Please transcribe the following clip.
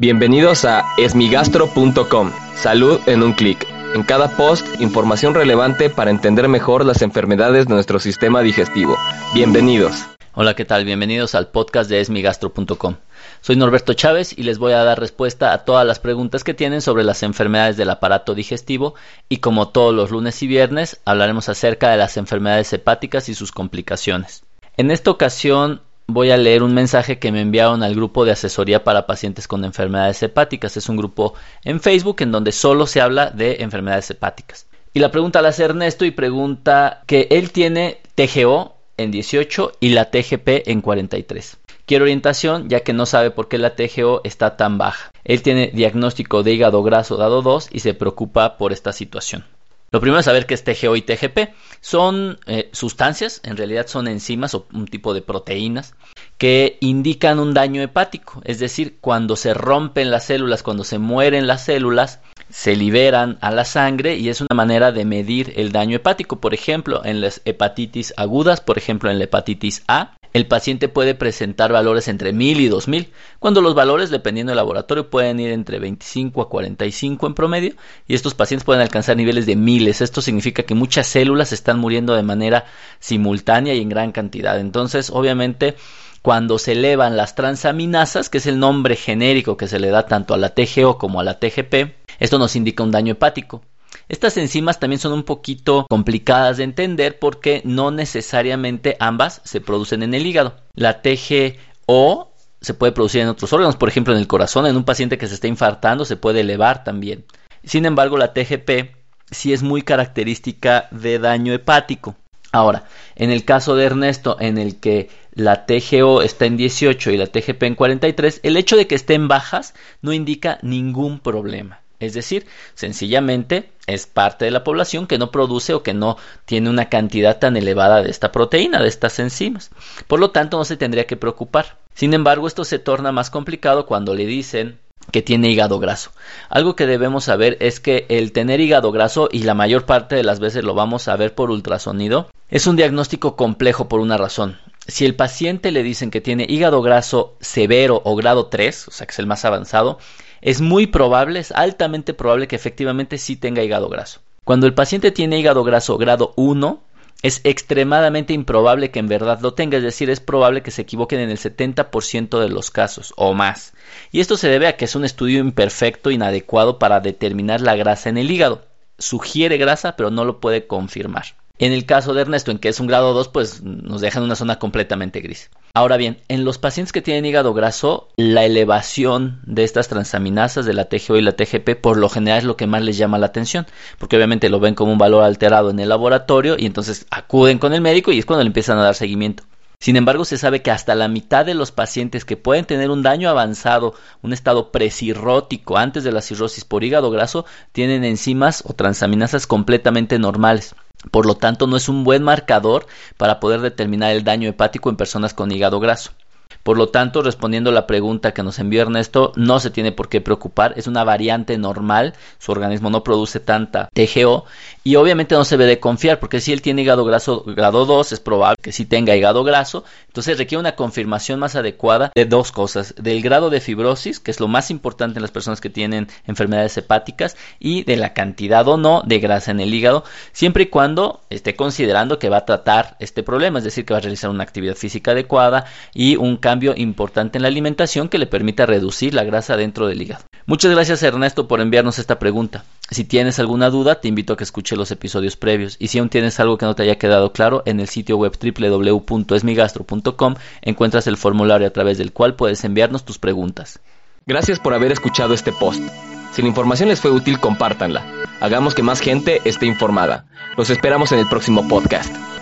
Bienvenidos a esmigastro.com. Salud en un clic. En cada post, información relevante para entender mejor las enfermedades de nuestro sistema digestivo. Bienvenidos. Hola, ¿qué tal? Bienvenidos al podcast de esmigastro.com. Soy Norberto Chávez y les voy a dar respuesta a todas las preguntas que tienen sobre las enfermedades del aparato digestivo y como todos los lunes y viernes hablaremos acerca de las enfermedades hepáticas y sus complicaciones. En esta ocasión voy a leer un mensaje que me enviaron al grupo de asesoría para pacientes con enfermedades hepáticas. Es un grupo en Facebook en donde solo se habla de enfermedades hepáticas. Y la pregunta la hace Ernesto y pregunta que él tiene TGO en 18 y la TGP en 43. Quiere orientación ya que no sabe por qué la TGO está tan baja. Él tiene diagnóstico de hígado graso dado 2 y se preocupa por esta situación. Lo primero es saber qué es TGO y TGP. Son eh, sustancias, en realidad son enzimas o un tipo de proteínas que indican un daño hepático. Es decir, cuando se rompen las células, cuando se mueren las células, se liberan a la sangre y es una manera de medir el daño hepático. Por ejemplo, en las hepatitis agudas, por ejemplo, en la hepatitis A, el paciente puede presentar valores entre 1000 y 2000, cuando los valores, dependiendo del laboratorio, pueden ir entre 25 a 45 en promedio, y estos pacientes pueden alcanzar niveles de miles. Esto significa que muchas células están muriendo de manera simultánea y en gran cantidad. Entonces, obviamente, cuando se elevan las transaminasas, que es el nombre genérico que se le da tanto a la TGO como a la TGP, esto nos indica un daño hepático. Estas enzimas también son un poquito complicadas de entender porque no necesariamente ambas se producen en el hígado. La TGO se puede producir en otros órganos, por ejemplo en el corazón, en un paciente que se está infartando se puede elevar también. Sin embargo, la TGP sí es muy característica de daño hepático. Ahora, en el caso de Ernesto, en el que la TGO está en 18 y la TGP en 43, el hecho de que estén bajas no indica ningún problema. Es decir, sencillamente es parte de la población que no produce o que no tiene una cantidad tan elevada de esta proteína, de estas enzimas. Por lo tanto, no se tendría que preocupar. Sin embargo, esto se torna más complicado cuando le dicen que tiene hígado graso. Algo que debemos saber es que el tener hígado graso, y la mayor parte de las veces lo vamos a ver por ultrasonido, es un diagnóstico complejo por una razón. Si el paciente le dicen que tiene hígado graso severo o grado 3, o sea que es el más avanzado, es muy probable, es altamente probable que efectivamente sí tenga hígado graso. Cuando el paciente tiene hígado graso grado 1, es extremadamente improbable que en verdad lo tenga, es decir, es probable que se equivoquen en el 70% de los casos o más. Y esto se debe a que es un estudio imperfecto, inadecuado para determinar la grasa en el hígado. Sugiere grasa, pero no lo puede confirmar. En el caso de Ernesto, en que es un grado 2, pues nos deja en una zona completamente gris. Ahora bien, en los pacientes que tienen hígado graso, la elevación de estas transaminasas de la TGO y la TGP por lo general es lo que más les llama la atención, porque obviamente lo ven como un valor alterado en el laboratorio y entonces acuden con el médico y es cuando le empiezan a dar seguimiento. Sin embargo, se sabe que hasta la mitad de los pacientes que pueden tener un daño avanzado, un estado precirrótico antes de la cirrosis por hígado graso, tienen enzimas o transaminasas completamente normales. Por lo tanto, no es un buen marcador para poder determinar el daño hepático en personas con hígado graso. Por lo tanto, respondiendo a la pregunta que nos envió Ernesto, no se tiene por qué preocupar, es una variante normal, su organismo no produce tanta TGO y obviamente no se debe de confiar porque si él tiene hígado graso grado 2 es probable que sí tenga hígado graso, entonces requiere una confirmación más adecuada de dos cosas, del grado de fibrosis, que es lo más importante en las personas que tienen enfermedades hepáticas y de la cantidad o no de grasa en el hígado, siempre y cuando esté considerando que va a tratar este problema, es decir, que va a realizar una actividad física adecuada y un cambio importante en la alimentación que le permita reducir la grasa dentro del hígado. Muchas gracias Ernesto por enviarnos esta pregunta. Si tienes alguna duda, te invito a que escuches los episodios previos. Y si aún tienes algo que no te haya quedado claro, en el sitio web www.esmigastro.com encuentras el formulario a través del cual puedes enviarnos tus preguntas. Gracias por haber escuchado este post. Si la información les fue útil, compártanla. Hagamos que más gente esté informada. Los esperamos en el próximo podcast.